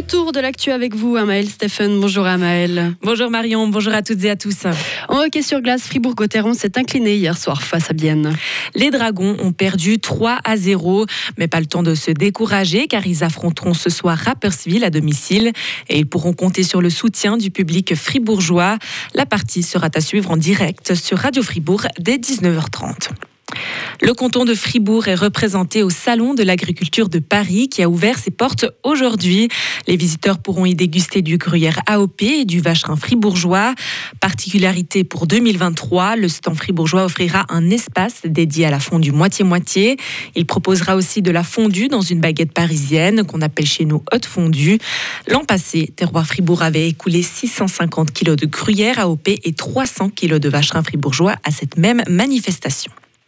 Le tour de l'actu avec vous, Amaël Stephen. Bonjour Amaël. Bonjour Marion, bonjour à toutes et à tous. En hockey sur glace, Fribourg-Gotteron s'est incliné hier soir face à Bienne. Les Dragons ont perdu 3 à 0, mais pas le temps de se décourager car ils affronteront ce soir Rapperswil à domicile et ils pourront compter sur le soutien du public fribourgeois. La partie sera à suivre en direct sur Radio Fribourg dès 19h30. Le canton de Fribourg est représenté au Salon de l'agriculture de Paris qui a ouvert ses portes aujourd'hui. Les visiteurs pourront y déguster du gruyère AOP et du vacherin fribourgeois. Particularité pour 2023, le stand fribourgeois offrira un espace dédié à la fondue moitié-moitié. Il proposera aussi de la fondue dans une baguette parisienne qu'on appelle chez nous haute fondue. L'an passé, Terroir Fribourg avait écoulé 650 kg de gruyère AOP et 300 kg de vacherin fribourgeois à cette même manifestation.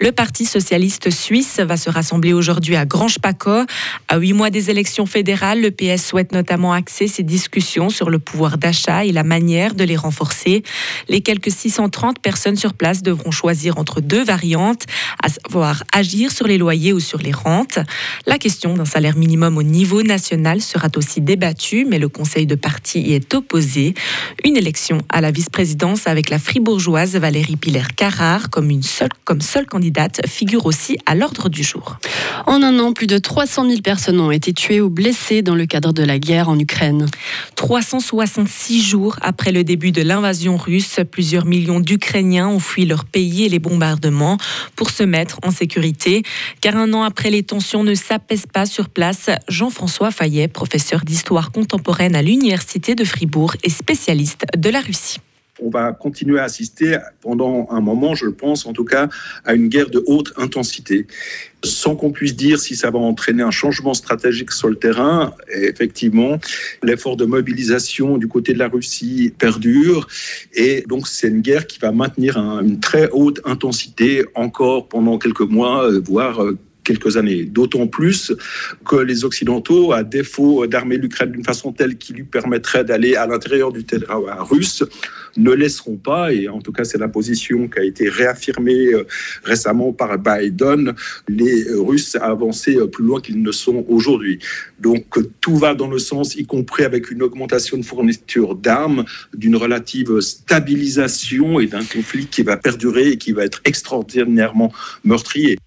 Le Parti socialiste suisse va se rassembler aujourd'hui à Grange-Paco. À huit mois des élections fédérales, le PS souhaite notamment axer ses discussions sur le pouvoir d'achat et la manière de les renforcer. Les quelques 630 personnes sur place devront choisir entre deux variantes, à savoir agir sur les loyers ou sur les rentes. La question d'un salaire minimum au niveau national sera aussi débattue, mais le Conseil de parti y est opposé. Une élection à la vice-présidence avec la fribourgeoise Valérie Piller-Carrard comme, comme seule candidate figure aussi à l'ordre du jour. En un an, plus de 300 000 personnes ont été tuées ou blessées dans le cadre de la guerre en Ukraine. 366 jours après le début de l'invasion russe, plusieurs millions d'Ukrainiens ont fui leur pays et les bombardements pour se mettre en sécurité. Car un an après, les tensions ne s'apaisent pas sur place. Jean-François Fayet, professeur d'histoire contemporaine à l'Université de Fribourg et spécialiste de la Russie on va continuer à assister pendant un moment, je pense en tout cas, à une guerre de haute intensité. Sans qu'on puisse dire si ça va entraîner un changement stratégique sur le terrain, effectivement, l'effort de mobilisation du côté de la Russie perdure. Et donc, c'est une guerre qui va maintenir une très haute intensité encore pendant quelques mois, euh, voire euh, quelques années. D'autant plus que les Occidentaux, à défaut d'armer l'Ukraine d'une façon telle qui lui permettrait d'aller à l'intérieur du territoire russe, ne laisseront pas, et en tout cas c'est la position qui a été réaffirmée euh, récemment par Biden, les Russes avancer euh, plus loin qu'ils ne sont aujourd'hui. Donc tout va dans le sens, y compris avec une augmentation de fourniture d'armes, d'une relative stabilisation et d'un conflit qui va perdurer et qui va être extraordinairement meurtrier.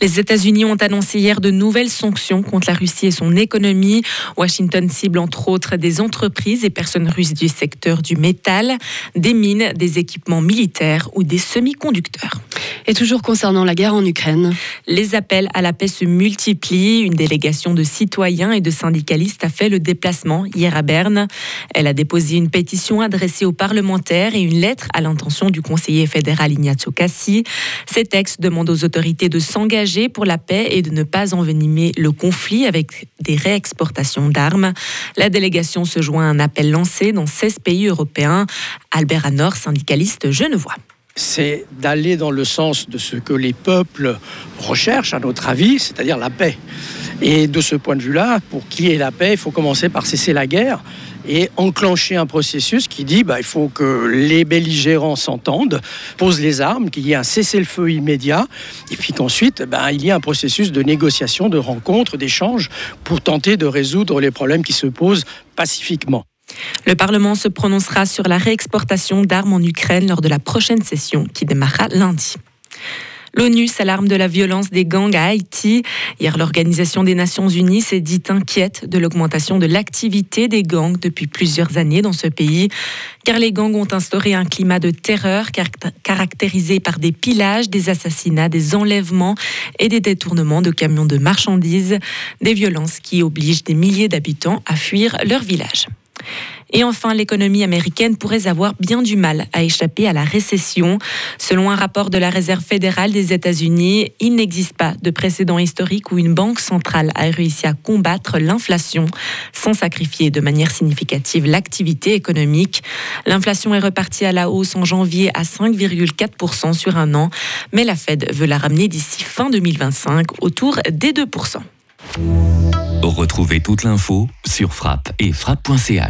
Les États-Unis ont annoncé hier de nouvelles sanctions contre la Russie et son économie. Washington cible entre autres des entreprises et personnes russes du secteur du métal, des mines, des équipements militaires ou des semi-conducteurs. Et toujours concernant la guerre en Ukraine. Les appels à la paix se multiplient. Une délégation de citoyens et de syndicalistes a fait le déplacement hier à Berne. Elle a déposé une pétition adressée aux parlementaires et une lettre à l'intention du conseiller fédéral Ignazio Cassi. Ces textes demandent aux autorités de s'engager pour la paix et de ne pas envenimer le conflit avec des réexportations d'armes. La délégation se joint à un appel lancé dans 16 pays européens. Albert Anor, syndicaliste genevois c'est d'aller dans le sens de ce que les peuples recherchent, à notre avis, c'est-à-dire la paix. Et de ce point de vue-là, pour qu'il y ait la paix, il faut commencer par cesser la guerre et enclencher un processus qui dit bah, il faut que les belligérants s'entendent, posent les armes, qu'il y ait un cessez-le-feu immédiat, et puis qu'ensuite bah, il y ait un processus de négociation, de rencontre, d'échange pour tenter de résoudre les problèmes qui se posent pacifiquement. Le Parlement se prononcera sur la réexportation d'armes en Ukraine lors de la prochaine session qui démarrera lundi. L'ONU s'alarme de la violence des gangs à Haïti. Hier, l'Organisation des Nations Unies s'est dit inquiète de l'augmentation de l'activité des gangs depuis plusieurs années dans ce pays, car les gangs ont instauré un climat de terreur caractérisé par des pillages, des assassinats, des enlèvements et des détournements de camions de marchandises, des violences qui obligent des milliers d'habitants à fuir leur village. Et enfin, l'économie américaine pourrait avoir bien du mal à échapper à la récession. Selon un rapport de la Réserve fédérale des États-Unis, il n'existe pas de précédent historique où une banque centrale a réussi à combattre l'inflation sans sacrifier de manière significative l'activité économique. L'inflation est repartie à la hausse en janvier à 5,4% sur un an, mais la Fed veut la ramener d'ici fin 2025 autour des 2%. Retrouvez toute l'info sur frappe et frappe.ch.